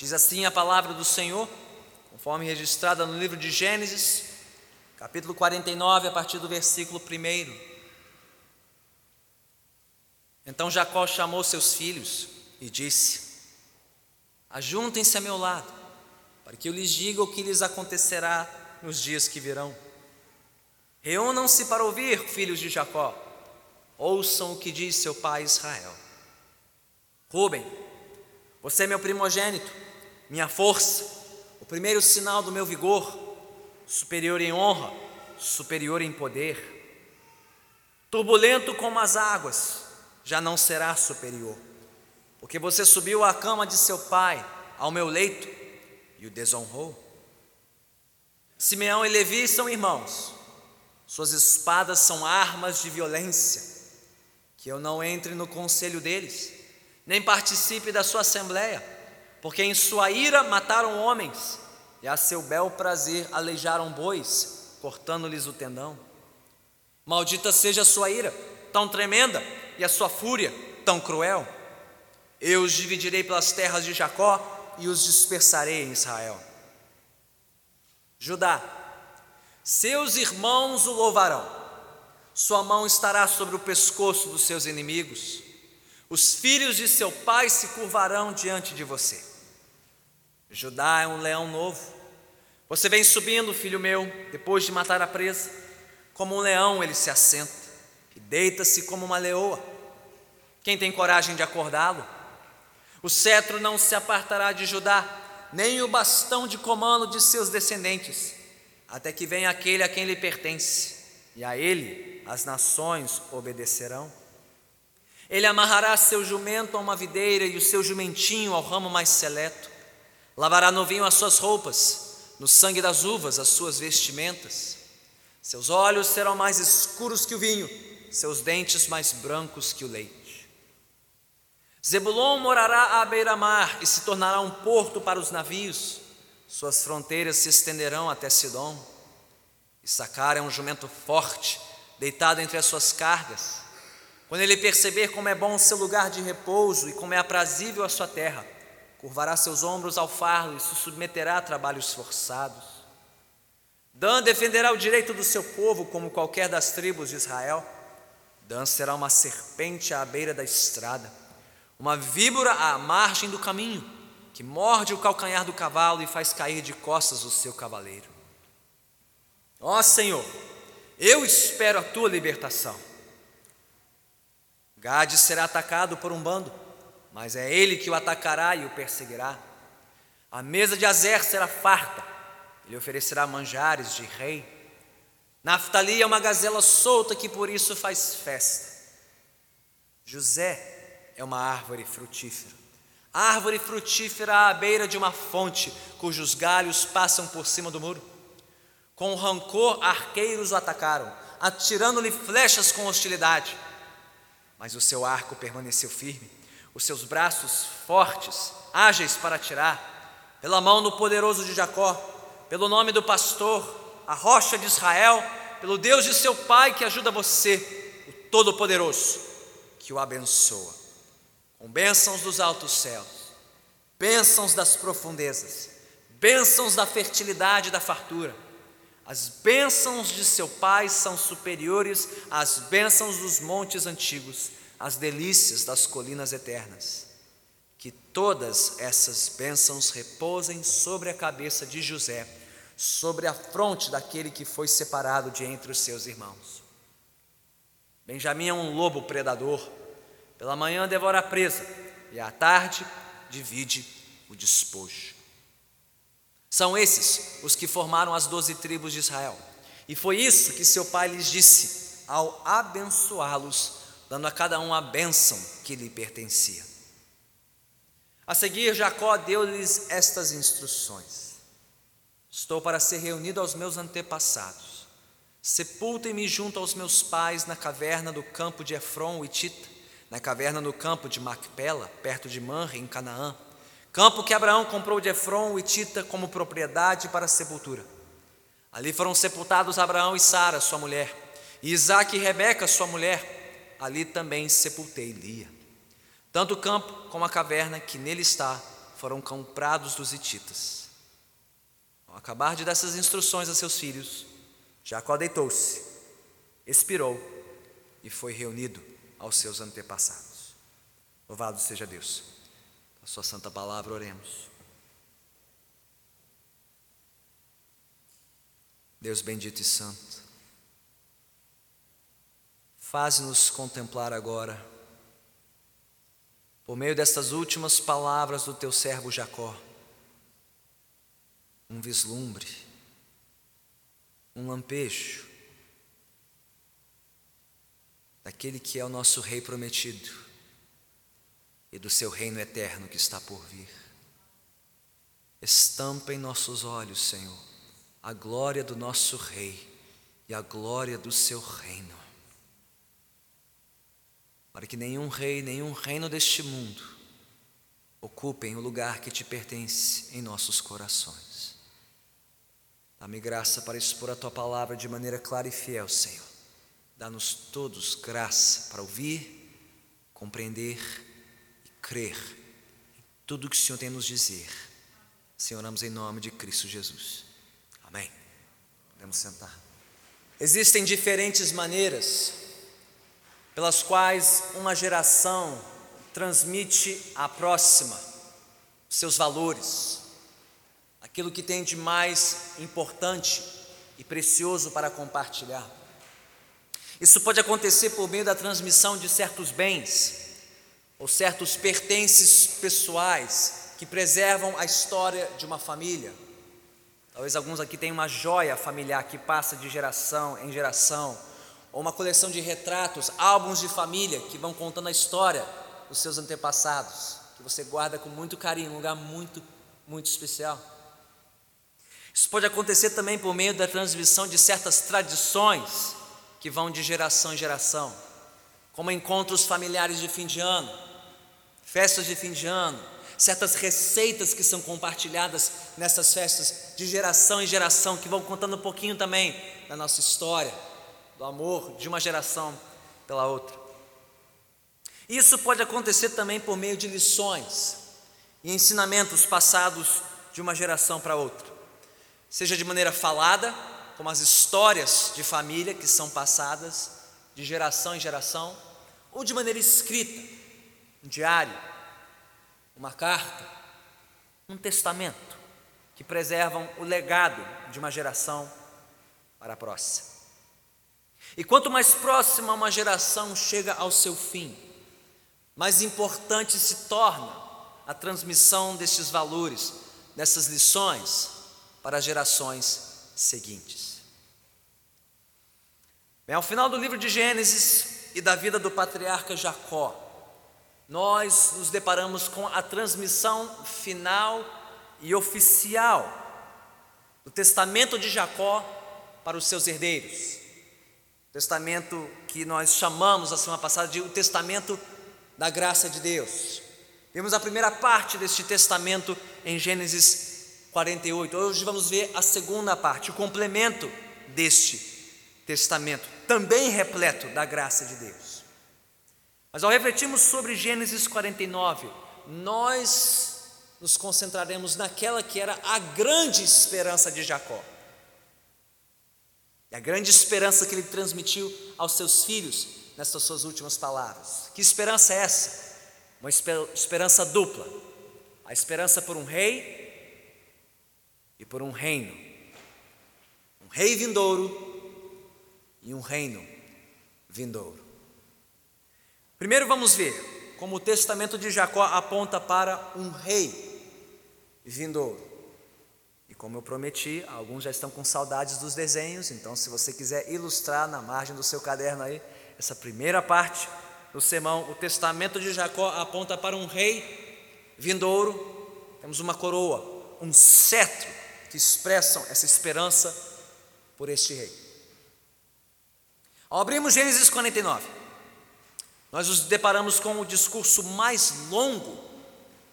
Diz assim a palavra do Senhor, conforme registrada no livro de Gênesis, capítulo 49, a partir do versículo 1. Então Jacó chamou seus filhos e disse: Ajuntem-se a meu lado, para que eu lhes diga o que lhes acontecerá nos dias que virão. Reúnam-se para ouvir, filhos de Jacó, ouçam o que diz seu pai Israel. Rubem, você é meu primogênito, minha força, o primeiro sinal do meu vigor, superior em honra, superior em poder. Turbulento como as águas, já não será superior, porque você subiu à cama de seu pai, ao meu leito, e o desonrou. Simeão e Levi são irmãos, suas espadas são armas de violência, que eu não entre no conselho deles, nem participe da sua assembleia, porque em sua ira mataram homens, e a seu bel prazer aleijaram bois, cortando-lhes o tendão. Maldita seja a sua ira, tão tremenda, e a sua fúria tão cruel? Eu os dividirei pelas terras de Jacó e os dispersarei em Israel. Judá, seus irmãos o louvarão, sua mão estará sobre o pescoço dos seus inimigos, os filhos de seu pai se curvarão diante de você. Judá é um leão novo, você vem subindo, filho meu, depois de matar a presa, como um leão ele se assenta e deita-se como uma leoa. Quem tem coragem de acordá-lo? O cetro não se apartará de Judá, nem o bastão de comando de seus descendentes, até que venha aquele a quem lhe pertence, e a ele as nações obedecerão. Ele amarrará seu jumento a uma videira e o seu jumentinho ao ramo mais seleto. Lavará no vinho as suas roupas, no sangue das uvas as suas vestimentas. Seus olhos serão mais escuros que o vinho, seus dentes mais brancos que o leite. Zebulon morará à beira-mar e se tornará um porto para os navios. Suas fronteiras se estenderão até Sidom. Issacar é um jumento forte, deitado entre as suas cargas. Quando ele perceber como é bom seu lugar de repouso e como é aprazível a sua terra, curvará seus ombros ao fardo e se submeterá a trabalhos forçados. Dan defenderá o direito do seu povo como qualquer das tribos de Israel. Dan será uma serpente à beira da estrada uma víbora à margem do caminho, que morde o calcanhar do cavalo e faz cair de costas o seu cavaleiro. Ó Senhor, eu espero a tua libertação. Gade será atacado por um bando, mas é ele que o atacará e o perseguirá. A mesa de Azer será farta, ele oferecerá manjares de rei. Naftali é uma gazela solta que por isso faz festa. José é uma árvore frutífera. Árvore frutífera à beira de uma fonte, cujos galhos passam por cima do muro. Com rancor, arqueiros o atacaram, atirando-lhe flechas com hostilidade. Mas o seu arco permaneceu firme, os seus braços fortes, ágeis para atirar, pela mão do poderoso de Jacó, pelo nome do pastor, a rocha de Israel, pelo Deus de seu pai que ajuda você, o Todo-Poderoso, que o abençoa com bênçãos dos altos céus, bênçãos das profundezas, bênçãos da fertilidade e da fartura. As bênçãos de seu Pai são superiores às bênçãos dos montes antigos, às delícias das colinas eternas. Que todas essas bênçãos repousem sobre a cabeça de José, sobre a fronte daquele que foi separado de entre os seus irmãos. Benjamim é um lobo predador, pela manhã devora a presa, e à tarde divide o despojo. São esses os que formaram as doze tribos de Israel. E foi isso que seu pai lhes disse ao abençoá-los, dando a cada um a bênção que lhe pertencia. A seguir, Jacó deu-lhes estas instruções: Estou para ser reunido aos meus antepassados. Sepultem-me junto aos meus pais na caverna do campo de Efron e Tita na caverna no campo de Macpela, perto de Manre, em Canaã, campo que Abraão comprou de Efron e Tita como propriedade para sepultura. Ali foram sepultados Abraão e Sara, sua mulher, e Isaac e Rebeca, sua mulher. Ali também sepultei Lia. Tanto o campo como a caverna que nele está foram comprados dos hititas. Ao acabar de dar essas instruções a seus filhos, Jacó deitou-se, expirou e foi reunido aos seus antepassados. Louvado seja Deus. A sua santa palavra, oremos. Deus bendito e santo, faz-nos contemplar agora, por meio destas últimas palavras do teu servo Jacó, um vislumbre, um lampejo daquele que é o nosso Rei prometido e do seu reino eterno que está por vir. Estampa em nossos olhos, Senhor, a glória do nosso Rei e a glória do seu reino. Para que nenhum rei, nenhum reino deste mundo ocupem o lugar que te pertence em nossos corações. Dá-me graça para expor a tua palavra de maneira clara e fiel, Senhor. Dá-nos todos graça para ouvir, compreender e crer em tudo o que o Senhor tem a nos dizer. Senhor, oramos em nome de Cristo Jesus. Amém. Podemos sentar. Existem diferentes maneiras pelas quais uma geração transmite à próxima seus valores, aquilo que tem de mais importante e precioso para compartilhar. Isso pode acontecer por meio da transmissão de certos bens ou certos pertences pessoais que preservam a história de uma família. Talvez alguns aqui tenham uma joia familiar que passa de geração em geração, ou uma coleção de retratos, álbuns de família que vão contando a história dos seus antepassados, que você guarda com muito carinho, um lugar muito, muito especial. Isso pode acontecer também por meio da transmissão de certas tradições que vão de geração em geração, como encontros familiares de fim de ano, festas de fim de ano, certas receitas que são compartilhadas nessas festas de geração em geração, que vão contando um pouquinho também da nossa história, do amor de uma geração pela outra. Isso pode acontecer também por meio de lições e ensinamentos passados de uma geração para outra, seja de maneira falada, como as histórias de família que são passadas de geração em geração, ou de maneira escrita, um diário, uma carta, um testamento, que preservam o legado de uma geração para a próxima. E quanto mais próxima uma geração chega ao seu fim, mais importante se torna a transmissão destes valores, dessas lições para as gerações seguintes. Bem, ao final do livro de Gênesis e da vida do patriarca Jacó, nós nos deparamos com a transmissão final e oficial do testamento de Jacó para os seus herdeiros. Testamento que nós chamamos a semana passada de o testamento da graça de Deus. Vimos a primeira parte deste testamento em Gênesis 48. Hoje vamos ver a segunda parte, o complemento deste testamento também repleto da graça de Deus. Mas ao refletirmos sobre Gênesis 49, nós nos concentraremos naquela que era a grande esperança de Jacó. E a grande esperança que ele transmitiu aos seus filhos nessas suas últimas palavras. Que esperança é essa? Uma esperança dupla. A esperança por um rei e por um reino. Um rei vindouro e um reino vindouro. Primeiro vamos ver como o testamento de Jacó aponta para um rei vindouro. E como eu prometi, alguns já estão com saudades dos desenhos, então se você quiser ilustrar na margem do seu caderno aí, essa primeira parte do sermão, o testamento de Jacó aponta para um rei vindouro. Temos uma coroa, um cetro que expressam essa esperança por este rei. Ao abrirmos Gênesis 49, nós nos deparamos com o discurso mais longo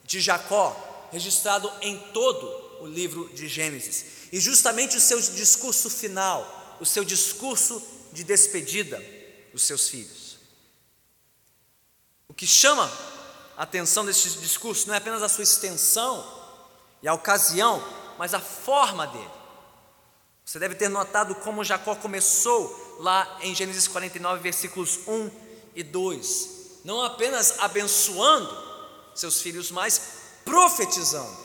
de Jacó, registrado em todo o livro de Gênesis. E justamente o seu discurso final, o seu discurso de despedida dos seus filhos. O que chama atenção deste discurso não é apenas a sua extensão e a ocasião, mas a forma dele. Você deve ter notado como Jacó começou lá em Gênesis 49, versículos 1 e 2, não apenas abençoando seus filhos, mas profetizando,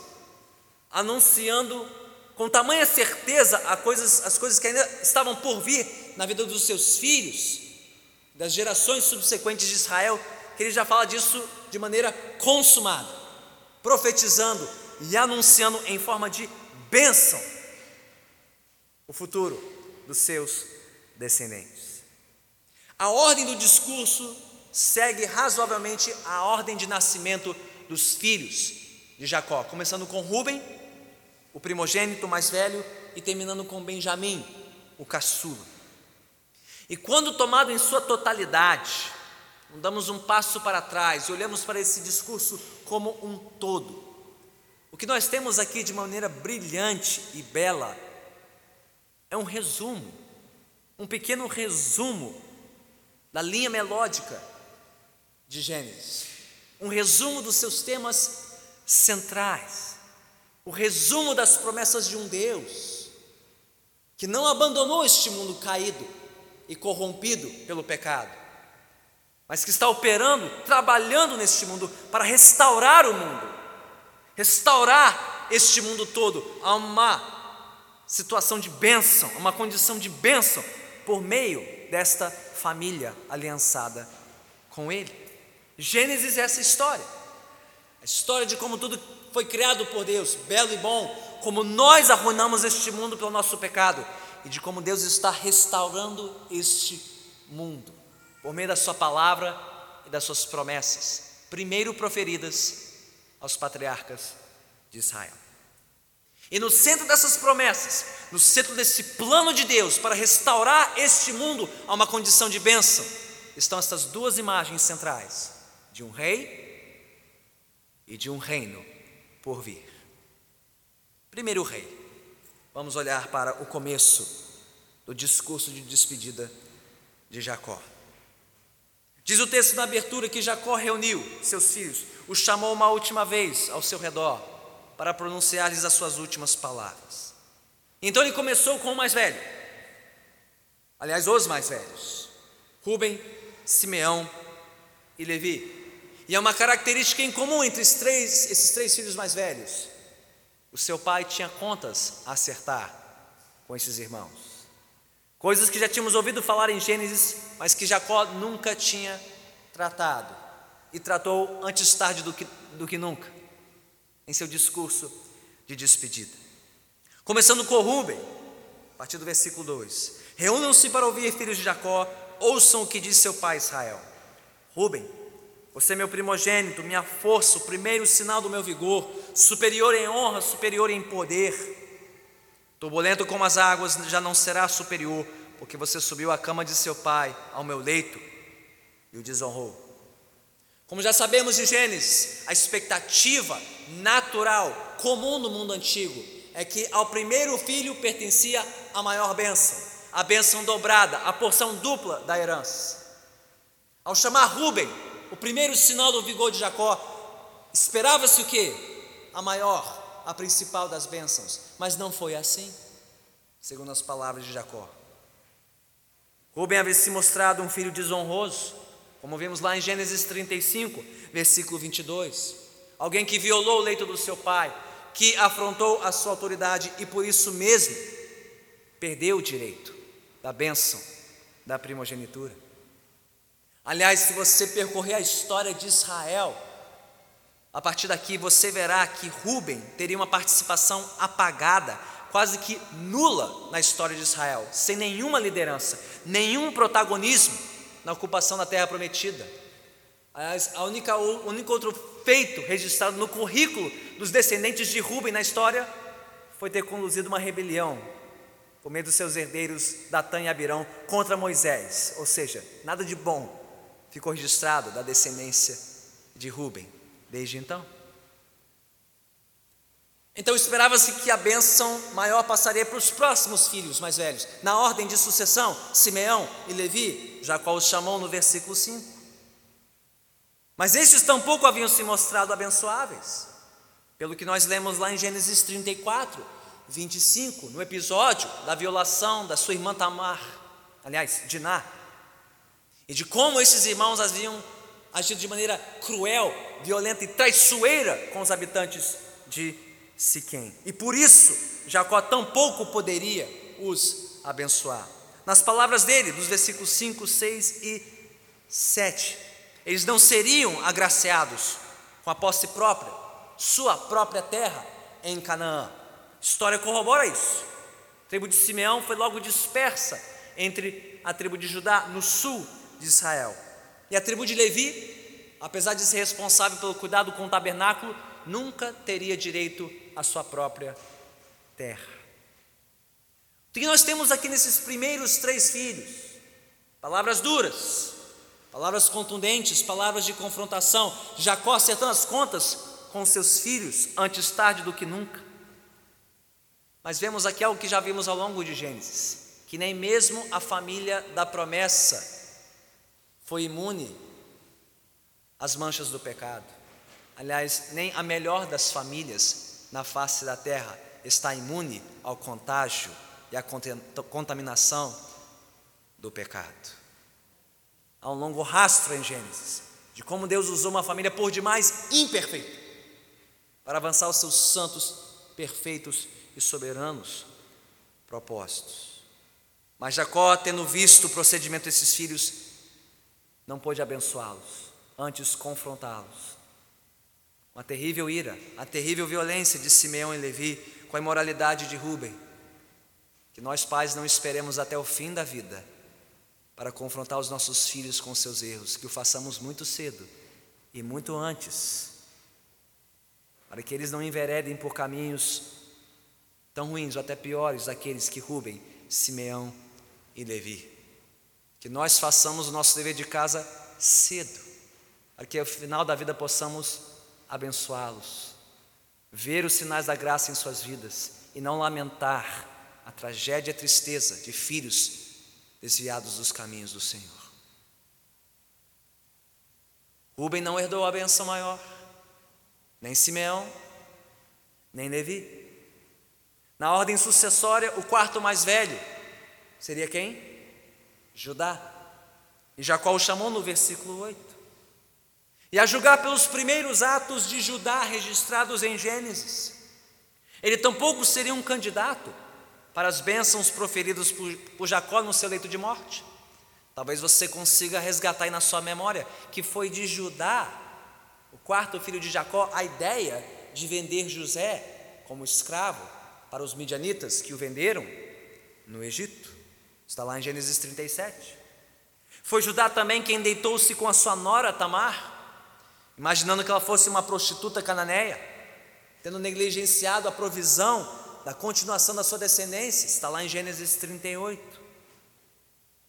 anunciando com tamanha certeza coisas, as coisas que ainda estavam por vir na vida dos seus filhos, das gerações subsequentes de Israel, que ele já fala disso de maneira consumada, profetizando e anunciando em forma de bênção o futuro dos seus descendentes. A ordem do discurso segue razoavelmente a ordem de nascimento dos filhos de Jacó, começando com Ruben, o primogênito mais velho, e terminando com Benjamim, o caçula. E quando tomado em sua totalidade, damos um passo para trás e olhamos para esse discurso como um todo. O que nós temos aqui de maneira brilhante e bela é um resumo, um pequeno resumo da linha melódica de Gênesis, um resumo dos seus temas centrais, o resumo das promessas de um Deus que não abandonou este mundo caído e corrompido pelo pecado, mas que está operando, trabalhando neste mundo para restaurar o mundo, restaurar este mundo todo a uma situação de bênção, uma condição de bênção por meio desta família aliançada com Ele. Gênesis é essa história, a história de como tudo foi criado por Deus, belo e bom, como nós arruinamos este mundo pelo nosso pecado e de como Deus está restaurando este mundo por meio da Sua palavra e das Suas promessas, primeiro proferidas aos patriarcas de Israel. E no centro dessas promessas, no centro desse plano de Deus para restaurar este mundo a uma condição de bênção, estão essas duas imagens centrais: de um rei e de um reino por vir. Primeiro rei. Vamos olhar para o começo do discurso de despedida de Jacó. Diz o texto na abertura que Jacó reuniu seus filhos, os chamou uma última vez ao seu redor para pronunciar-lhes as suas últimas palavras. Então ele começou com o mais velho, aliás, os mais velhos: Rubem, Simeão e Levi. E é uma característica em comum entre três, esses três filhos mais velhos. O seu pai tinha contas a acertar com esses irmãos. Coisas que já tínhamos ouvido falar em Gênesis, mas que Jacó nunca tinha tratado. E tratou antes tarde do que, do que nunca em seu discurso de despedida. Começando com Rubem, a partir do versículo 2: Reúnam-se para ouvir, filhos de Jacó, ouçam o que diz seu pai Israel. Rubem, você é meu primogênito, minha força, o primeiro sinal do meu vigor, superior em honra, superior em poder. Turbulento como as águas, já não será superior, porque você subiu à cama de seu pai, ao meu leito, e o desonrou. Como já sabemos de Gênesis, a expectativa natural, comum no mundo antigo, é que ao primeiro filho pertencia a maior bênção, a bênção dobrada, a porção dupla da herança. Ao chamar Rubem, o primeiro sinal do vigor de Jacó, esperava-se o que? A maior, a principal das bênçãos, mas não foi assim, segundo as palavras de Jacó. Rubem havia se mostrado um filho desonroso, como vimos lá em Gênesis 35, versículo 22. Alguém que violou o leito do seu pai, que afrontou a sua autoridade e por isso mesmo perdeu o direito da bênção da primogenitura. Aliás, se você percorrer a história de Israel, a partir daqui você verá que Ruben teria uma participação apagada, quase que nula na história de Israel, sem nenhuma liderança, nenhum protagonismo na ocupação da terra prometida. Aliás, a única, o único outro feito registrado no currículo dos descendentes de Ruben na história foi ter conduzido uma rebelião por meio dos seus herdeiros Datã e Abirão contra Moisés, ou seja, nada de bom ficou registrado da descendência de Ruben desde então. Então esperava-se que a bênção maior passaria para os próximos filhos mais velhos, na ordem de sucessão, Simeão e Levi, Jacó os chamou no versículo 5. Mas estes tampouco haviam se mostrado abençoáveis, pelo que nós lemos lá em Gênesis 34, 25, no episódio da violação da sua irmã Tamar, aliás, Diná, e de como esses irmãos haviam agido de maneira cruel, violenta e traiçoeira com os habitantes de Siquém. E por isso Jacó tampouco poderia os abençoar. Nas palavras dele, dos versículos 5, 6 e 7, eles não seriam agraciados com a posse própria, sua própria terra em Canaã. História corrobora isso. A tribo de Simeão foi logo dispersa entre a tribo de Judá no sul de Israel. E a tribo de Levi, apesar de ser responsável pelo cuidado com o tabernáculo, nunca teria direito à sua própria terra. O que nós temos aqui nesses primeiros três filhos? Palavras duras, palavras contundentes, palavras de confrontação. Jacó acertando as contas com seus filhos antes tarde do que nunca. Mas vemos aqui algo que já vimos ao longo de Gênesis, que nem mesmo a família da promessa foi imune às manchas do pecado. Aliás, nem a melhor das famílias na face da terra está imune ao contágio e à contaminação do pecado. Há um longo rastro em Gênesis de como Deus usou uma família por demais imperfeita para avançar os seus santos, perfeitos e soberanos propósitos. Mas Jacó, tendo visto o procedimento desses filhos, não pôde abençoá-los, antes confrontá-los. Uma terrível ira, a terrível violência de Simeão e Levi com a imoralidade de Rubem. Que nós pais não esperemos até o fim da vida para confrontar os nossos filhos com seus erros, que o façamos muito cedo e muito antes, para que eles não enveredem por caminhos tão ruins ou até piores daqueles que Rubem, Simeão e Levi. Que nós façamos o nosso dever de casa cedo, para que ao final da vida possamos abençoá-los, ver os sinais da graça em suas vidas e não lamentar a tragédia e a tristeza de filhos desviados dos caminhos do Senhor. Rubem não herdou a benção maior, nem Simeão, nem Levi. Na ordem sucessória, o quarto mais velho seria quem? Judá. E Jacó o chamou no versículo 8. E a julgar pelos primeiros atos de Judá registrados em Gênesis, ele tampouco seria um candidato para as bênçãos proferidas por, por Jacó no seu leito de morte. Talvez você consiga resgatar aí na sua memória que foi de Judá, o quarto filho de Jacó, a ideia de vender José como escravo para os midianitas que o venderam no Egito. Está lá em Gênesis 37. Foi Judá também quem deitou-se com a sua nora Tamar, imaginando que ela fosse uma prostituta cananeia, tendo negligenciado a provisão da continuação da sua descendência. Está lá em Gênesis 38.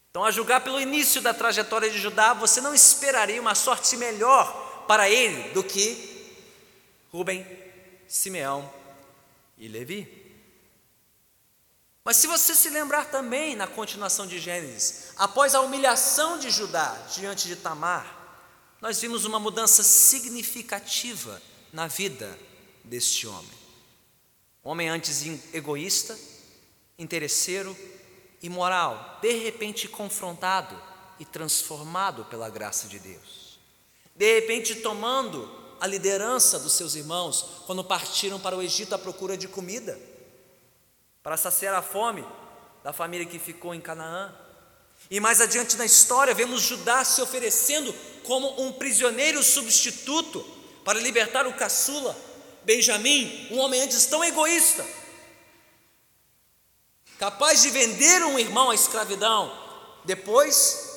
Então, a julgar pelo início da trajetória de Judá, você não esperaria uma sorte melhor para ele do que Rubem, Simeão e Levi. Mas se você se lembrar também na continuação de Gênesis, após a humilhação de Judá diante de Tamar, nós vimos uma mudança significativa na vida deste homem. Homem antes egoísta, interesseiro, imoral, de repente confrontado e transformado pela graça de Deus. De repente tomando a liderança dos seus irmãos quando partiram para o Egito à procura de comida para saciar a fome da família que ficou em Canaã. E mais adiante na história, vemos Judá se oferecendo como um prisioneiro substituto para libertar o caçula, Benjamim, um homem antes tão egoísta, capaz de vender um irmão à escravidão, depois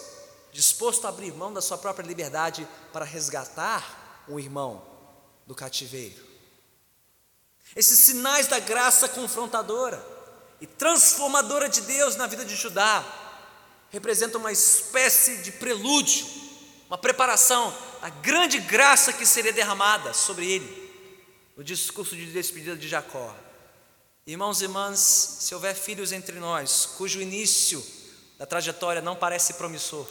disposto a abrir mão da sua própria liberdade para resgatar um irmão do cativeiro. Esses sinais da graça confrontadora e transformadora de Deus na vida de Judá, representa uma espécie de prelúdio, uma preparação da grande graça que seria derramada sobre ele no discurso de despedida de Jacó. Irmãos e irmãs, se houver filhos entre nós cujo início da trajetória não parece promissor,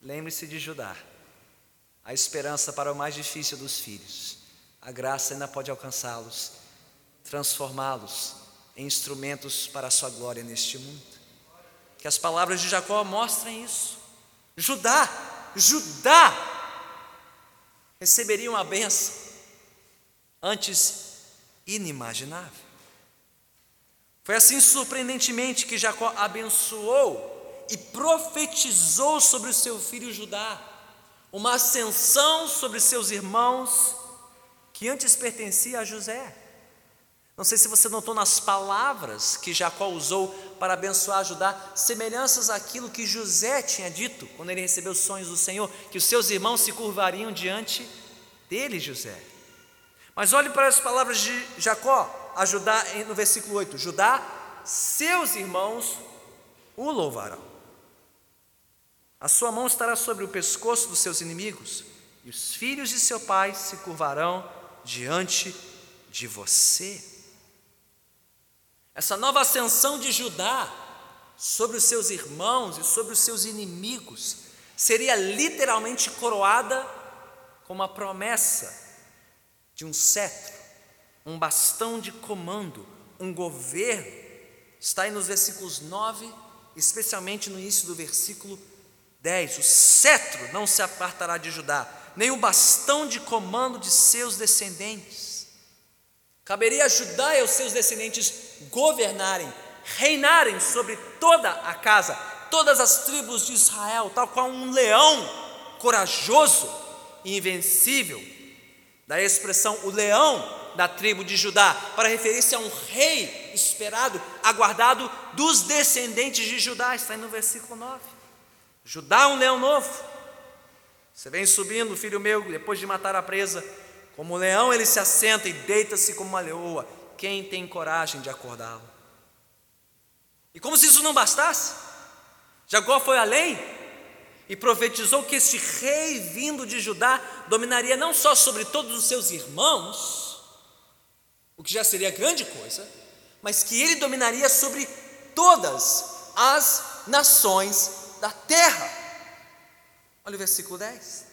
lembre-se de Judá. a esperança para o mais difícil dos filhos. A graça ainda pode alcançá-los, transformá-los em instrumentos para a sua glória neste mundo. Que as palavras de Jacó mostrem isso. Judá, Judá receberia uma benção antes inimaginável. Foi assim surpreendentemente que Jacó abençoou e profetizou sobre o seu filho Judá uma ascensão sobre seus irmãos que antes pertencia a José. Não sei se você notou nas palavras que Jacó usou para abençoar Judá, semelhanças àquilo que José tinha dito quando ele recebeu os sonhos do Senhor, que os seus irmãos se curvariam diante dele, José. Mas olhe para as palavras de Jacó a Judá no versículo 8: Judá, seus irmãos o louvarão. A sua mão estará sobre o pescoço dos seus inimigos, e os filhos de seu pai se curvarão diante de você. Essa nova ascensão de Judá sobre os seus irmãos e sobre os seus inimigos seria literalmente coroada com uma promessa de um cetro, um bastão de comando, um governo. Está aí nos versículos 9, especialmente no início do versículo 10: O cetro não se apartará de Judá, nem o bastão de comando de seus descendentes. Caberia a Judá e aos seus descendentes governarem, reinarem sobre toda a casa, todas as tribos de Israel, tal qual um leão corajoso e invencível. Da expressão o leão da tribo de Judá, para referir-se a um rei esperado, aguardado dos descendentes de Judá, está aí no versículo 9. Judá um leão novo. Você vem subindo, filho meu, depois de matar a presa, como leão ele se assenta e deita-se como uma leoa. Quem tem coragem de acordá-lo? E como se isso não bastasse, Jacó foi além e profetizou que este rei vindo de Judá dominaria não só sobre todos os seus irmãos, o que já seria grande coisa, mas que ele dominaria sobre todas as nações da terra. Olha o versículo 10.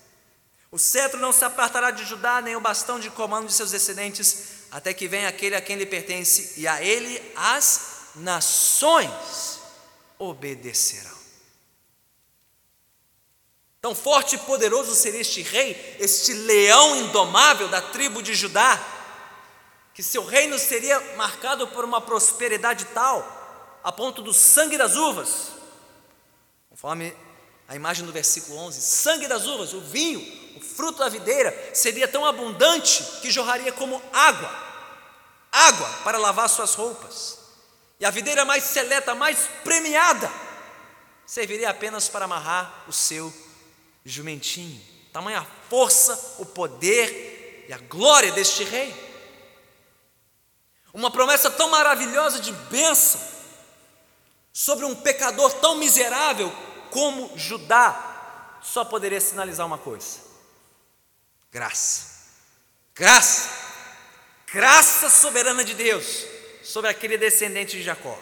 O cetro não se apartará de Judá, nem o bastão de comando de seus descendentes, até que venha aquele a quem lhe pertence, e a ele as nações obedecerão. Tão forte e poderoso seria este rei, este leão indomável da tribo de Judá, que seu reino seria marcado por uma prosperidade tal, a ponto do sangue das uvas Conforme a imagem do versículo 11: sangue das uvas, o vinho, fruto da videira, seria tão abundante que jorraria como água água para lavar suas roupas. E a videira mais seleta, mais premiada, serviria apenas para amarrar o seu jumentinho. Tamanha a força, o poder e a glória deste rei. Uma promessa tão maravilhosa de bênção sobre um pecador tão miserável como Judá, só poderia sinalizar uma coisa: graça. Graça. Graça soberana de Deus sobre aquele descendente de Jacó,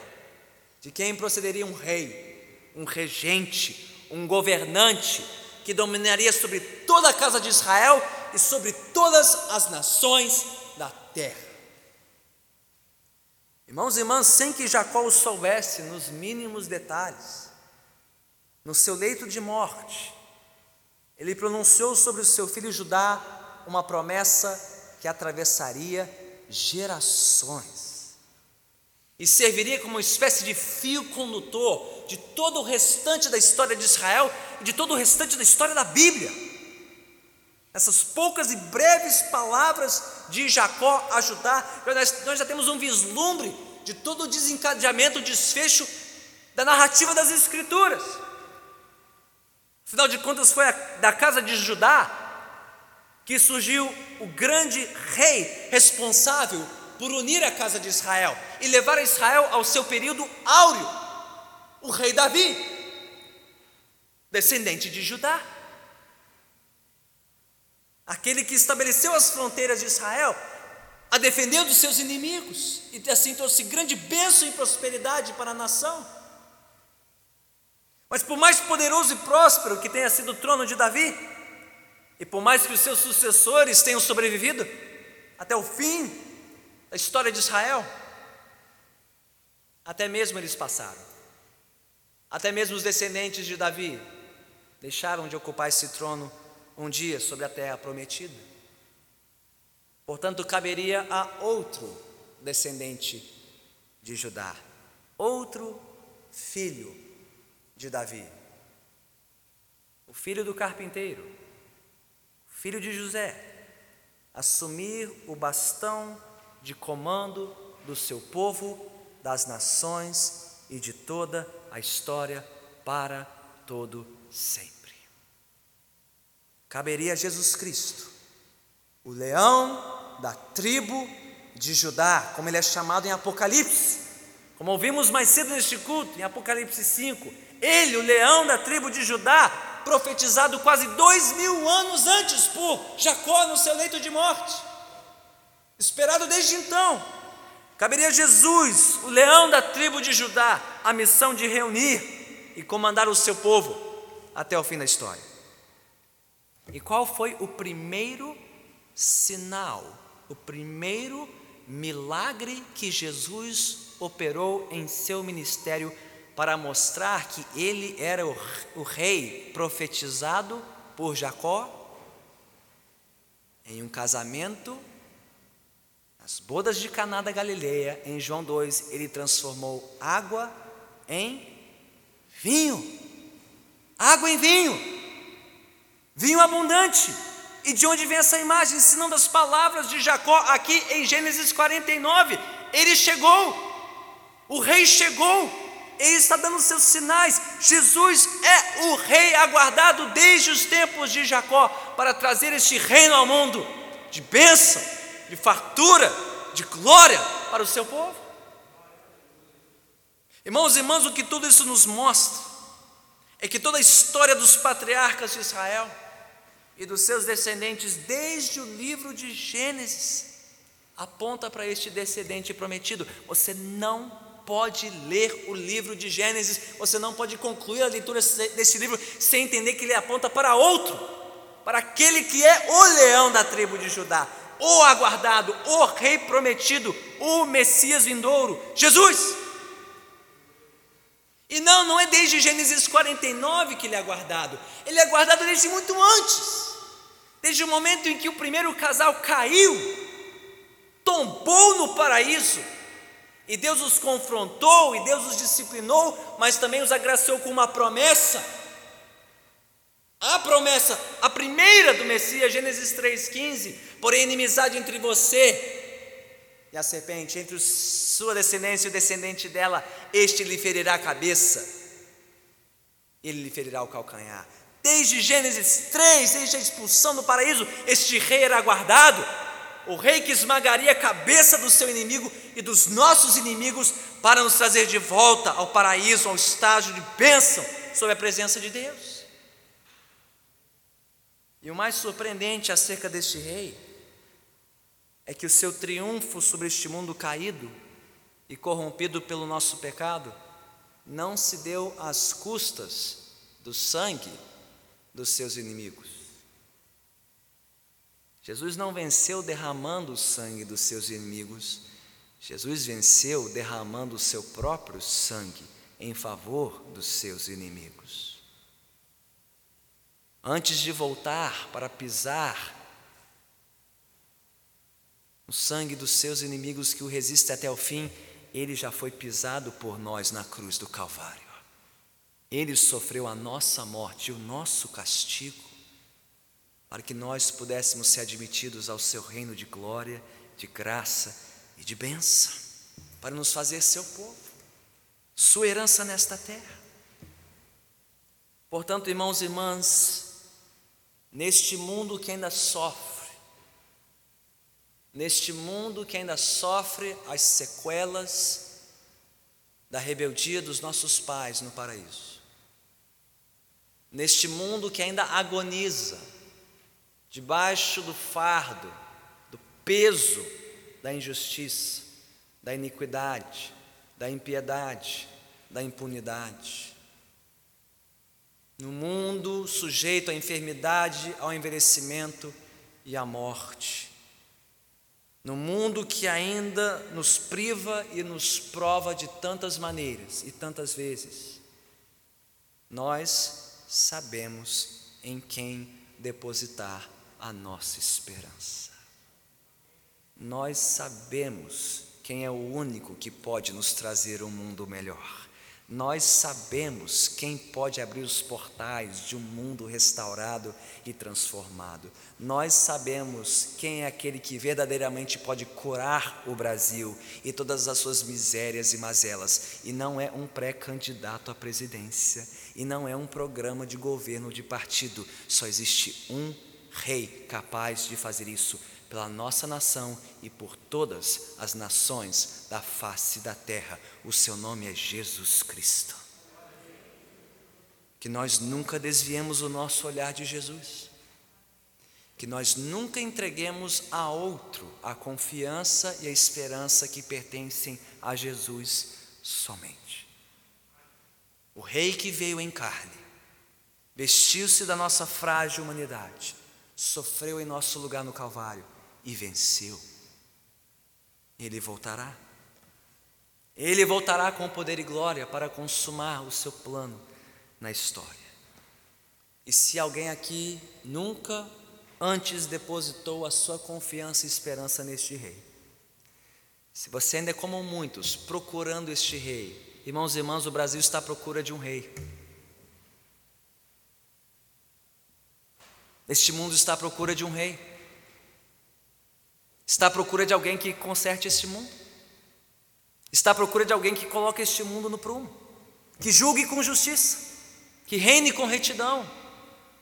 de quem procederia um rei, um regente, um governante que dominaria sobre toda a casa de Israel e sobre todas as nações da terra. Irmãos e irmãs, sem que Jacó o soubesse nos mínimos detalhes, no seu leito de morte, ele pronunciou sobre o seu filho Judá uma promessa que atravessaria gerações e serviria como uma espécie de fio condutor de todo o restante da história de Israel e de todo o restante da história da Bíblia. Essas poucas e breves palavras de Jacó a Judá, nós já temos um vislumbre de todo o desencadeamento, o desfecho da narrativa das Escrituras. Afinal de contas, foi da casa de Judá que surgiu o grande rei responsável por unir a casa de Israel e levar Israel ao seu período áureo, o rei Davi, descendente de Judá. Aquele que estabeleceu as fronteiras de Israel, a defender dos seus inimigos, e assim trouxe grande bênção e prosperidade para a nação. Mas por mais poderoso e próspero que tenha sido o trono de Davi, E por mais que os seus sucessores tenham sobrevivido até o fim da história de Israel, até mesmo eles passaram. Até mesmo os descendentes de Davi deixaram de ocupar esse trono um dia sobre a terra prometida. Portanto, caberia a outro descendente de Judá, outro filho de Davi, o filho do carpinteiro, filho de José, assumir o bastão de comando do seu povo, das nações e de toda a história para todo sempre. Caberia a Jesus Cristo, o leão da tribo de Judá, como ele é chamado em Apocalipse. Como ouvimos mais cedo neste culto, em Apocalipse 5, ele, o leão da tribo de Judá, profetizado quase dois mil anos antes por Jacó no seu leito de morte, esperado desde então. Caberia a Jesus, o leão da tribo de Judá, a missão de reunir e comandar o seu povo até o fim da história. E qual foi o primeiro sinal, o primeiro milagre que Jesus operou em seu ministério para mostrar que ele era o, o rei profetizado por Jacó em um casamento nas bodas de Caná da Galileia, em João 2, ele transformou água em vinho. Água em vinho. Vinho abundante. E de onde vem essa imagem? Senão das palavras de Jacó aqui em Gênesis 49. Ele chegou, o rei chegou, ele está dando seus sinais. Jesus é o rei aguardado desde os tempos de Jacó para trazer este reino ao mundo de bênção, de fartura, de glória para o seu povo. Irmãos e irmãs, o que tudo isso nos mostra é que toda a história dos patriarcas de Israel e dos seus descendentes, desde o livro de Gênesis, aponta para este descendente prometido. Você não pode ler o livro de Gênesis, você não pode concluir a leitura desse livro sem entender que ele aponta para outro, para aquele que é o leão da tribo de Judá, o aguardado, o rei prometido, o Messias vindouro, Jesus. E não, não é desde Gênesis 49 que ele é aguardado, ele é aguardado desde muito antes. Desde o momento em que o primeiro casal caiu, tombou no paraíso, e Deus os confrontou, e Deus os disciplinou, mas também os agraciou com uma promessa. A promessa, a primeira do Messias, Gênesis 3,15: porém, inimizade entre você e a serpente, entre sua descendência e o descendente dela, este lhe ferirá a cabeça, ele lhe ferirá o calcanhar. Desde Gênesis 3, desde a expulsão do paraíso, este rei era aguardado, o rei que esmagaria a cabeça do seu inimigo e dos nossos inimigos para nos trazer de volta ao paraíso, ao estágio de bênção sob a presença de Deus. E o mais surpreendente acerca deste rei é que o seu triunfo sobre este mundo caído e corrompido pelo nosso pecado não se deu às custas do sangue dos seus inimigos. Jesus não venceu derramando o sangue dos seus inimigos, Jesus venceu derramando o seu próprio sangue em favor dos seus inimigos. Antes de voltar para pisar o sangue dos seus inimigos que o resiste até o fim, ele já foi pisado por nós na cruz do Calvário. Ele sofreu a nossa morte e o nosso castigo, para que nós pudéssemos ser admitidos ao seu reino de glória, de graça e de bênção, para nos fazer seu povo, sua herança nesta terra. Portanto, irmãos e irmãs, neste mundo que ainda sofre, neste mundo que ainda sofre as sequelas da rebeldia dos nossos pais no paraíso, neste mundo que ainda agoniza, debaixo do fardo, do peso da injustiça, da iniquidade, da impiedade, da impunidade. no mundo sujeito à enfermidade, ao envelhecimento e à morte, no mundo que ainda nos priva e nos prova de tantas maneiras e tantas vezes, nós sabemos em quem depositar a nossa esperança. Nós sabemos quem é o único que pode nos trazer um mundo melhor. Nós sabemos quem pode abrir os portais de um mundo restaurado e transformado. Nós sabemos quem é aquele que verdadeiramente pode curar o Brasil e todas as suas misérias e mazelas. E não é um pré-candidato à presidência, e não é um programa de governo de partido. Só existe um rei capaz de fazer isso pela nossa nação e por todas as nações da face da terra. O seu nome é Jesus Cristo. Que nós nunca desviemos o nosso olhar de Jesus. Que nós nunca entreguemos a outro a confiança e a esperança que pertencem a Jesus somente. O Rei que veio em carne, vestiu-se da nossa frágil humanidade, sofreu em nosso lugar no Calvário e venceu. Ele voltará. Ele voltará com poder e glória para consumar o seu plano na história. E se alguém aqui nunca antes depositou a sua confiança e esperança neste rei, se você ainda é como muitos procurando este rei, irmãos e irmãs, o Brasil está à procura de um rei. Este mundo está à procura de um rei. Está à procura de alguém que conserte este mundo. Está à procura de alguém que coloque este mundo no prumo, que julgue com justiça, que reine com retidão.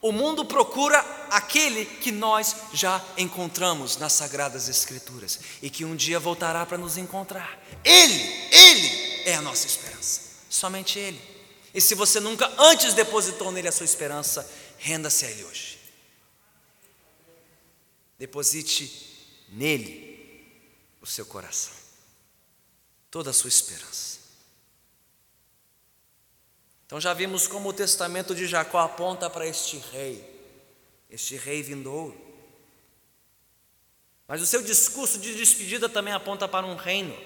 O mundo procura aquele que nós já encontramos nas Sagradas Escrituras e que um dia voltará para nos encontrar. Ele, Ele é a nossa esperança, somente Ele. E se você nunca antes depositou nele a sua esperança, renda-se a Ele hoje. Deposite nele o seu coração, toda a sua esperança. Então já vimos como o testamento de Jacó aponta para este rei, este rei vindouro. Mas o seu discurso de despedida também aponta para um reino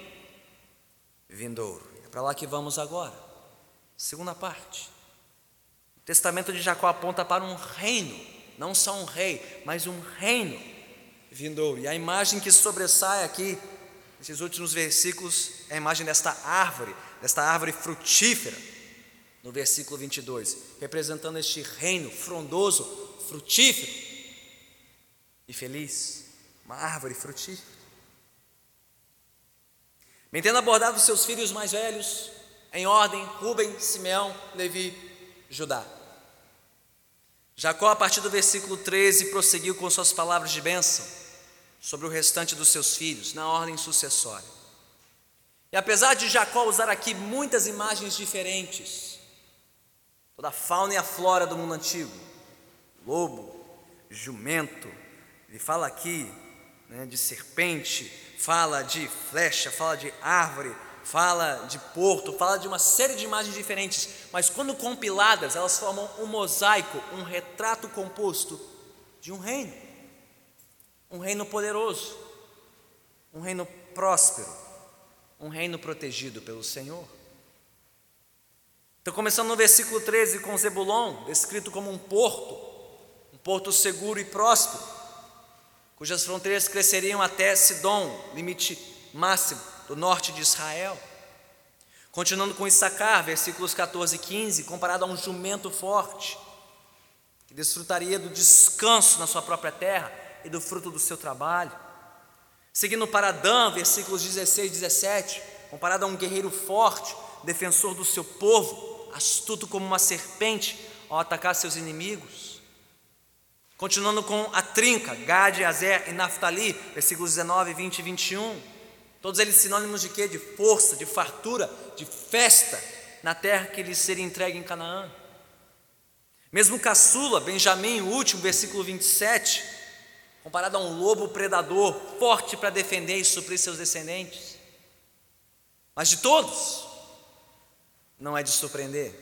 vindouro. É para lá que vamos agora. Segunda parte. O testamento de Jacó aponta para um reino, não só um rei, mas um reino vindouro. E a imagem que sobressai aqui, nesses últimos versículos, é a imagem desta árvore, desta árvore frutífera, no versículo 22, representando este reino frondoso, frutífero e feliz, uma árvore frutífera. Bem tendo abordado seus filhos mais velhos, em ordem, Rubem, Simeão, Levi, Judá. Jacó, a partir do versículo 13, prosseguiu com suas palavras de bênção sobre o restante dos seus filhos, na ordem sucessória. E apesar de Jacó usar aqui muitas imagens diferentes, toda a fauna e a flora do mundo antigo, lobo, jumento, ele fala aqui né, de serpente, fala de flecha, fala de árvore, fala de porto, fala de uma série de imagens diferentes, mas quando compiladas, elas formam um mosaico, um retrato composto de um reino um reino poderoso, um reino próspero, um reino protegido pelo Senhor. Então, começando no versículo 13 com Zebulon, descrito como um porto, um porto seguro e próspero, cujas fronteiras cresceriam até Sidom, limite máximo do norte de Israel. Continuando com Issacar, versículos 14 e 15, comparado a um jumento forte, que desfrutaria do descanso na sua própria terra, e do fruto do seu trabalho. Seguindo para Adão, versículos 16 e 17, comparado a um guerreiro forte, defensor do seu povo, astuto como uma serpente ao atacar seus inimigos. Continuando com a trinca, Gade, Azer e Naphtali, versículos 19, 20 e 21. Todos eles sinônimos de quê? De força, de fartura, de festa na terra que lhes seria entregue em Canaã. Mesmo caçula, Benjamim, o último, versículo 27, comparado a um lobo predador, forte para defender e suprir seus descendentes. Mas de todos, não é de surpreender.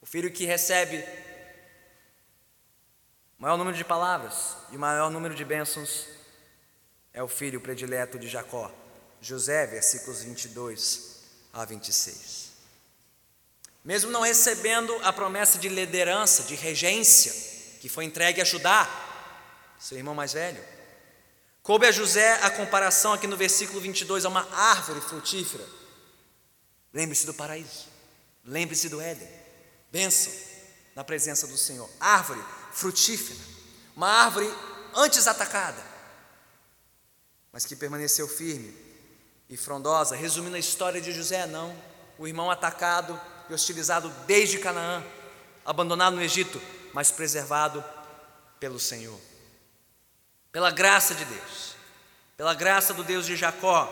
O filho que recebe o maior número de palavras e o maior número de bênçãos é o filho predileto de Jacó, José, versículos 22 a 26. Mesmo não recebendo a promessa de liderança, de regência, que foi entregue a Judá, seu irmão mais velho, coube a José a comparação aqui no versículo 22 a uma árvore frutífera. Lembre-se do paraíso, lembre-se do Éden, bênção na presença do Senhor, árvore frutífera, uma árvore antes atacada, mas que permaneceu firme e frondosa. Resumindo a história de José, não, o irmão atacado e hostilizado desde Canaã, abandonado no Egito, mas preservado pelo Senhor. Pela graça de Deus, pela graça do Deus de Jacó,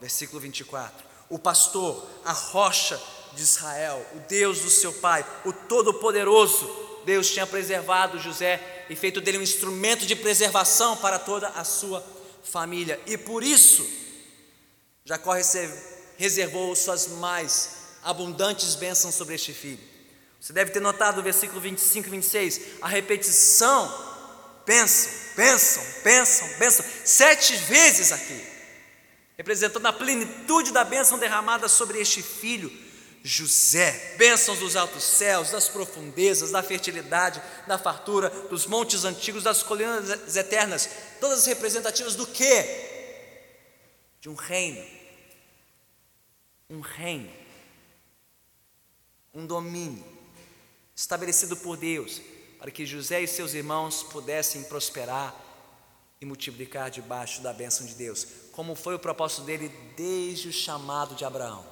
versículo 24. O pastor, a rocha de Israel, o Deus do seu pai, o Todo-Poderoso, Deus tinha preservado José e feito dele um instrumento de preservação para toda a sua família. E por isso, Jacó reservou suas mais abundantes bênçãos sobre este filho. Você deve ter notado no versículo 25 e 26 a repetição: bênção, bênção, bênção, bênção, sete vezes aqui, representando a plenitude da bênção derramada sobre este filho José, bênçãos dos altos céus, das profundezas, da fertilidade, da fartura, dos montes antigos, das colinas eternas, todas representativas do quê? De um reino. Um reino. Um domínio estabelecido por Deus para que José e seus irmãos pudessem prosperar e multiplicar debaixo da bênção de Deus, como foi o propósito dele desde o chamado de Abraão.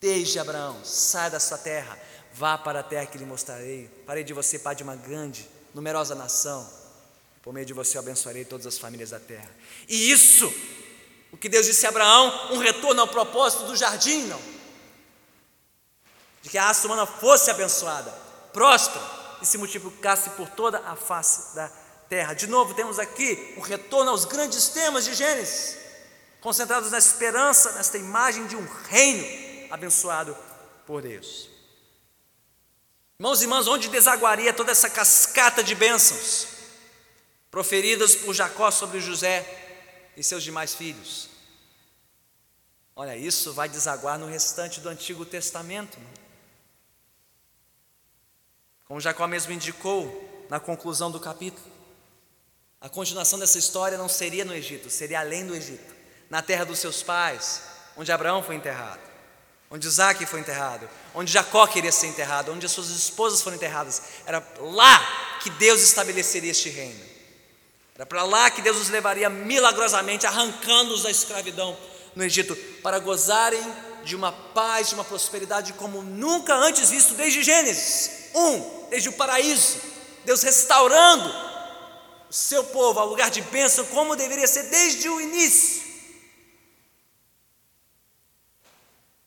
Desde Abraão, sai da sua terra, vá para a terra que lhe mostrarei. Parei de você, pai de uma grande, numerosa nação. Por meio de você eu abençoarei todas as famílias da terra. E isso, o que Deus disse a Abraão, um retorno ao propósito do jardim, não. De que a raça humana fosse abençoada, próspera e se multiplicasse por toda a face da terra. De novo, temos aqui um retorno aos grandes temas de Gênesis, concentrados na esperança, nesta imagem de um reino abençoado por Deus. Irmãos e irmãs, onde desaguaria toda essa cascata de bênçãos proferidas por Jacó sobre José e seus demais filhos? Olha, isso vai desaguar no restante do Antigo Testamento. Como Jacó mesmo indicou na conclusão do capítulo, a continuação dessa história não seria no Egito, seria além do Egito, na terra dos seus pais, onde Abraão foi enterrado onde Isaac foi enterrado, onde Jacó queria ser enterrado, onde as suas esposas foram enterradas. Era lá que Deus estabeleceria este reino. Era para lá que Deus os levaria milagrosamente, arrancando-os da escravidão no Egito, para gozarem de uma paz, de uma prosperidade como nunca antes visto desde Gênesis 1, desde o paraíso. Deus restaurando o seu povo ao lugar de bênção, como deveria ser desde o início.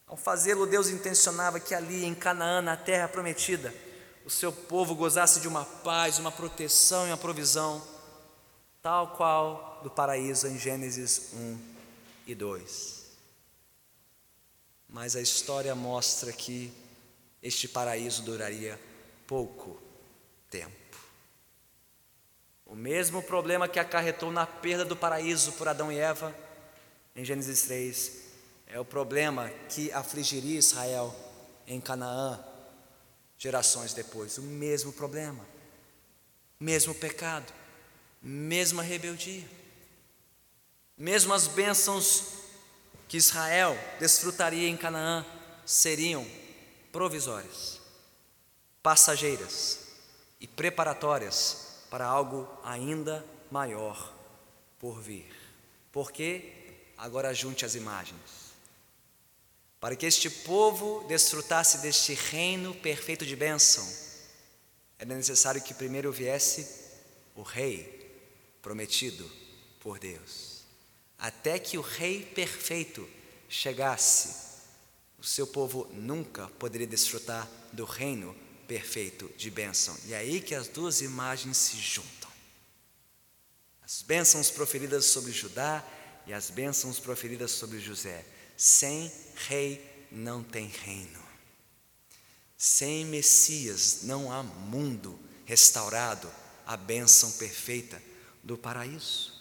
Ao fazê-lo, Deus intencionava que ali em Canaã, na terra prometida, o seu povo gozasse de uma paz, uma proteção e uma provisão, tal qual do paraíso em Gênesis 1 e 2. Mas a história mostra que este paraíso duraria pouco tempo. O mesmo problema que acarretou na perda do paraíso por Adão e Eva, em Gênesis 3, é o problema que afligiria Israel em Canaã gerações depois. O mesmo problema, mesmo pecado, mesma rebeldia, mesmo as bênçãos que Israel desfrutaria em Canaã seriam provisórias, passageiras e preparatórias para algo ainda maior por vir. Porque agora junte as imagens. Para que este povo desfrutasse deste reino perfeito de bênção, era necessário que primeiro viesse o rei prometido por Deus. Até que o rei perfeito chegasse, o seu povo nunca poderia desfrutar do reino perfeito de bênção. E é aí que as duas imagens se juntam. As bênçãos proferidas sobre Judá e as bênçãos proferidas sobre José. Sem rei não tem reino. Sem Messias não há mundo restaurado, a bênção perfeita do paraíso.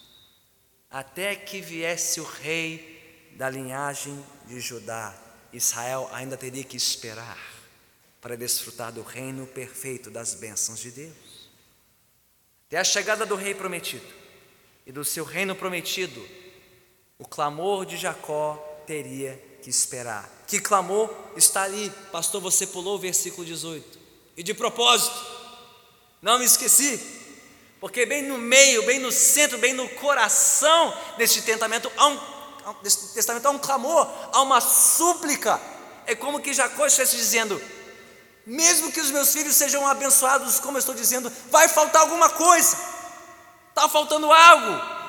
Até que viesse o rei da linhagem de Judá, Israel ainda teria que esperar para desfrutar do reino perfeito das bênçãos de Deus. Até a chegada do rei prometido e do seu reino prometido, o clamor de Jacó teria que esperar. Que clamor está ali, pastor. Você pulou o versículo 18. E de propósito, não me esqueci, porque bem no meio, bem no centro, bem no coração deste tentamento há um, testamento há um clamor, há uma súplica. É como que Jacó estivesse dizendo: mesmo que os meus filhos sejam abençoados, como eu estou dizendo, vai faltar alguma coisa, está faltando algo.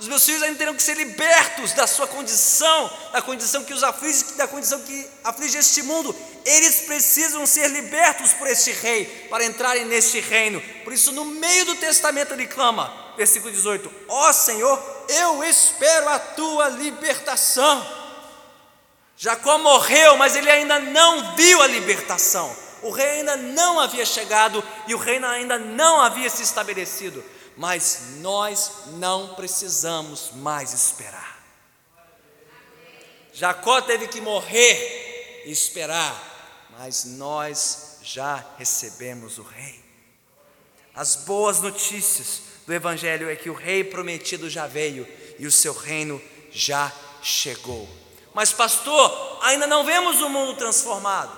Os meus filhos ainda terão que ser libertos da sua condição, da condição que os aflige, da condição que aflige este mundo. Eles precisam ser libertos por este rei, para entrarem neste reino. Por isso, no meio do testamento, ele clama, versículo 18: Ó oh, Senhor, eu espero a tua libertação. Jacó morreu, mas ele ainda não viu a libertação. O rei ainda não havia chegado e o reino ainda não havia se estabelecido mas nós não precisamos mais esperar. Jacó teve que morrer e esperar, mas nós já recebemos o rei. As boas notícias do Evangelho é que o rei prometido já veio e o seu reino já chegou. Mas, pastor, ainda não vemos o mundo transformado.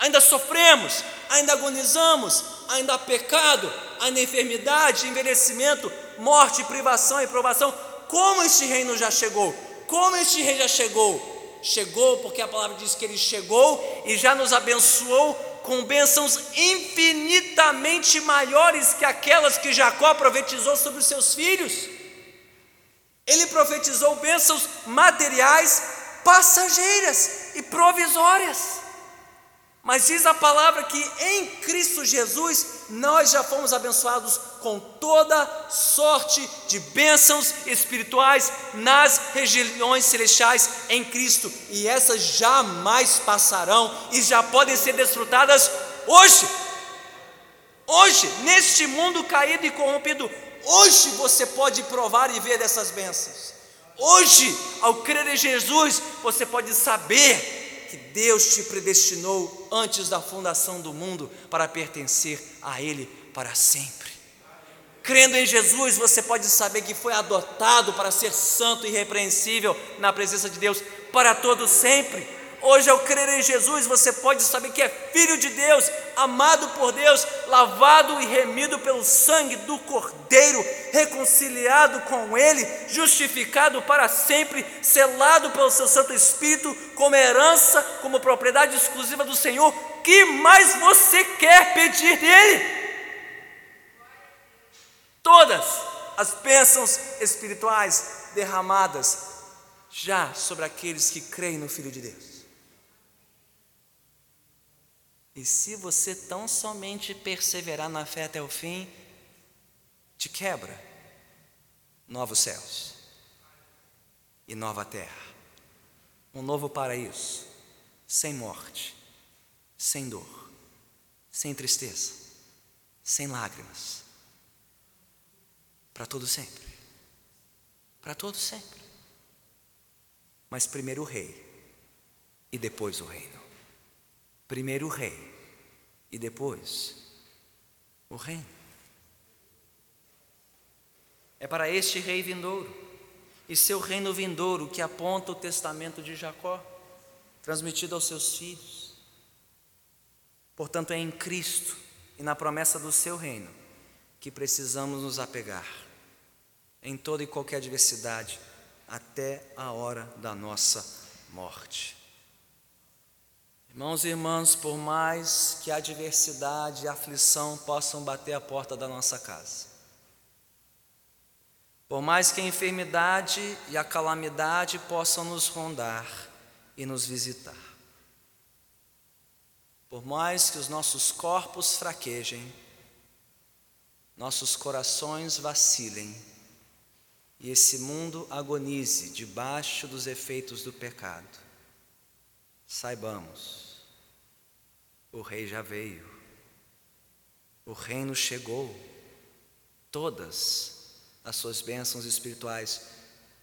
Ainda sofremos, ainda agonizamos, ainda há pecado, ainda enfermidade, envelhecimento, morte, privação e provação. Como este reino já chegou? Como este rei já chegou? Chegou porque a palavra diz que ele chegou e já nos abençoou com bênçãos infinitamente maiores que aquelas que Jacó profetizou sobre os seus filhos. Ele profetizou bênçãos materiais, passageiras e provisórias. Mas diz a palavra que em Cristo Jesus nós já fomos abençoados com toda sorte de bênçãos espirituais nas regiões celestiais em Cristo, e essas jamais passarão e já podem ser desfrutadas hoje. Hoje, neste mundo caído e corrompido, hoje você pode provar e ver dessas bênçãos. Hoje, ao crer em Jesus, você pode saber que Deus te predestinou antes da fundação do mundo para pertencer a Ele para sempre. Crendo em Jesus, você pode saber que foi adotado para ser santo e irrepreensível na presença de Deus para todo sempre. Hoje, ao crer em Jesus, você pode saber que é filho de Deus, amado por Deus, lavado e remido pelo sangue do Cordeiro, reconciliado com Ele, justificado para sempre, selado pelo seu Santo Espírito, como herança, como propriedade exclusiva do Senhor. Que mais você quer pedir dele? Todas as bênçãos espirituais derramadas já sobre aqueles que creem no Filho de Deus. E se você tão somente perseverar na fé até o fim, te quebra novos céus e nova terra, um novo paraíso, sem morte, sem dor, sem tristeza, sem lágrimas, para todo sempre, para todo sempre. Mas primeiro o rei e depois o reino. Primeiro o rei e depois o reino. É para este rei vindouro e seu reino vindouro que aponta o testamento de Jacó, transmitido aos seus filhos. Portanto, é em Cristo e na promessa do seu reino que precisamos nos apegar em toda e qualquer adversidade até a hora da nossa morte. Irmãos e irmãs, por mais que a adversidade e a aflição possam bater a porta da nossa casa, por mais que a enfermidade e a calamidade possam nos rondar e nos visitar, por mais que os nossos corpos fraquejem, nossos corações vacilem e esse mundo agonize debaixo dos efeitos do pecado, saibamos O Rei já veio, o reino chegou, todas as suas bênçãos espirituais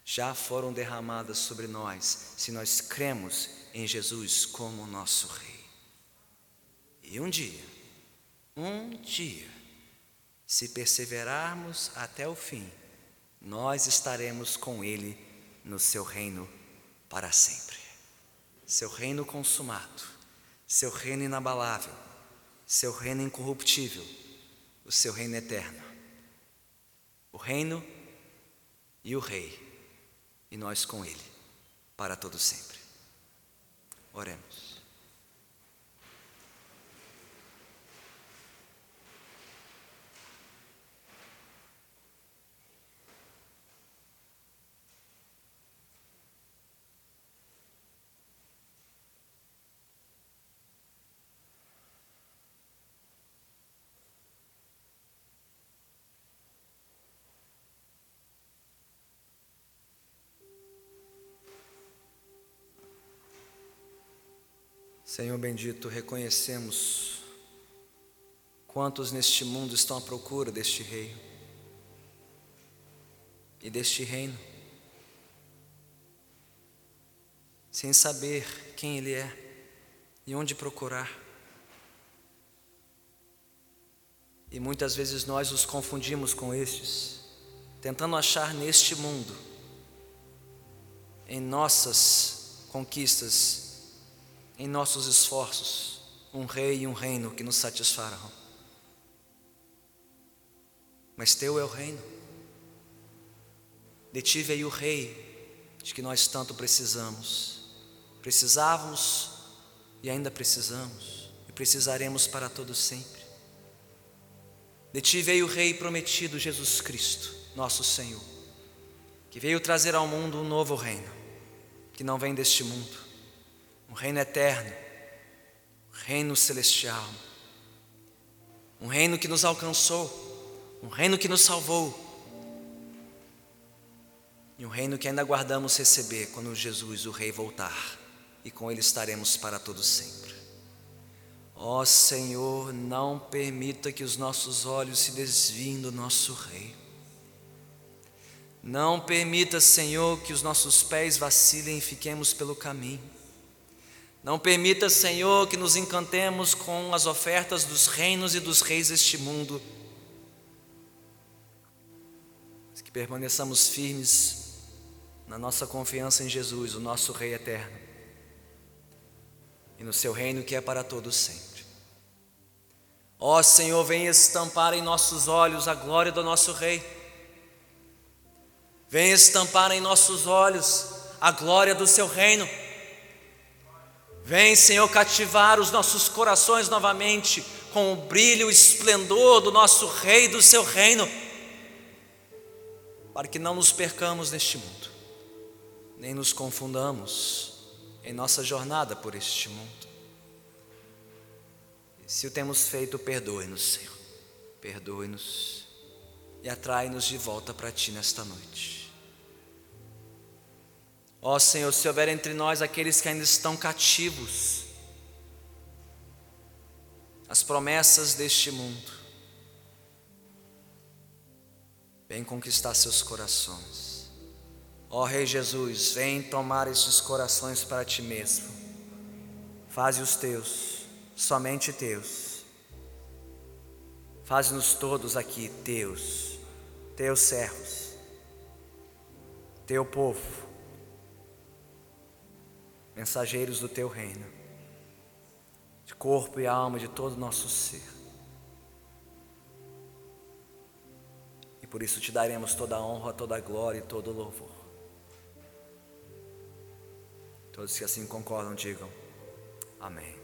já foram derramadas sobre nós, se nós cremos em Jesus como nosso Rei. E um dia, um dia, se perseverarmos até o fim, nós estaremos com Ele no seu reino para sempre. Seu reino consumado, seu reino inabalável, seu reino incorruptível, o seu reino eterno. O reino e o Rei, e nós com Ele, para todo sempre. Oremos. Senhor bendito, reconhecemos quantos neste mundo estão à procura deste Rei e deste reino, sem saber quem Ele é e onde procurar. E muitas vezes nós os confundimos com estes, tentando achar neste mundo, em nossas conquistas, em nossos esforços um rei e um reino que nos satisfarão. Mas teu é o reino. De ti veio o rei de que nós tanto precisamos. Precisávamos e ainda precisamos, e precisaremos para todo sempre. De ti veio o rei prometido Jesus Cristo, nosso Senhor, que veio trazer ao mundo um novo reino, que não vem deste mundo um reino eterno, um reino celestial, um reino que nos alcançou, um reino que nos salvou, e um reino que ainda aguardamos receber quando Jesus, o Rei, voltar, e com Ele estaremos para todo sempre. Ó Senhor, não permita que os nossos olhos se desviem do nosso Rei. Não permita, Senhor, que os nossos pés vacilem e fiquemos pelo caminho. Não permita, Senhor, que nos encantemos com as ofertas dos reinos e dos reis deste mundo, que permaneçamos firmes na nossa confiança em Jesus, o nosso Rei eterno, e no seu reino que é para todos sempre. Ó Senhor, venha estampar em nossos olhos a glória do nosso Rei. Venha estampar em nossos olhos a glória do seu reino. Vem, Senhor, cativar os nossos corações novamente com o brilho e o esplendor do nosso Rei e do seu reino, para que não nos percamos neste mundo, nem nos confundamos em nossa jornada por este mundo. E se o temos feito, perdoe-nos, Senhor, perdoe-nos e atrai-nos de volta para Ti nesta noite. Ó oh, Senhor, se houver entre nós aqueles que ainda estão cativos, as promessas deste mundo, vem conquistar seus corações. Ó oh, Rei Jesus, vem tomar estes corações para ti mesmo. Faze os teus, somente teus. Faze-nos todos aqui teus, teus servos, teu povo mensageiros do teu reino, de corpo e alma, de todo o nosso ser. E por isso te daremos toda a honra, toda a glória e todo o louvor. Todos que assim concordam, digam amém.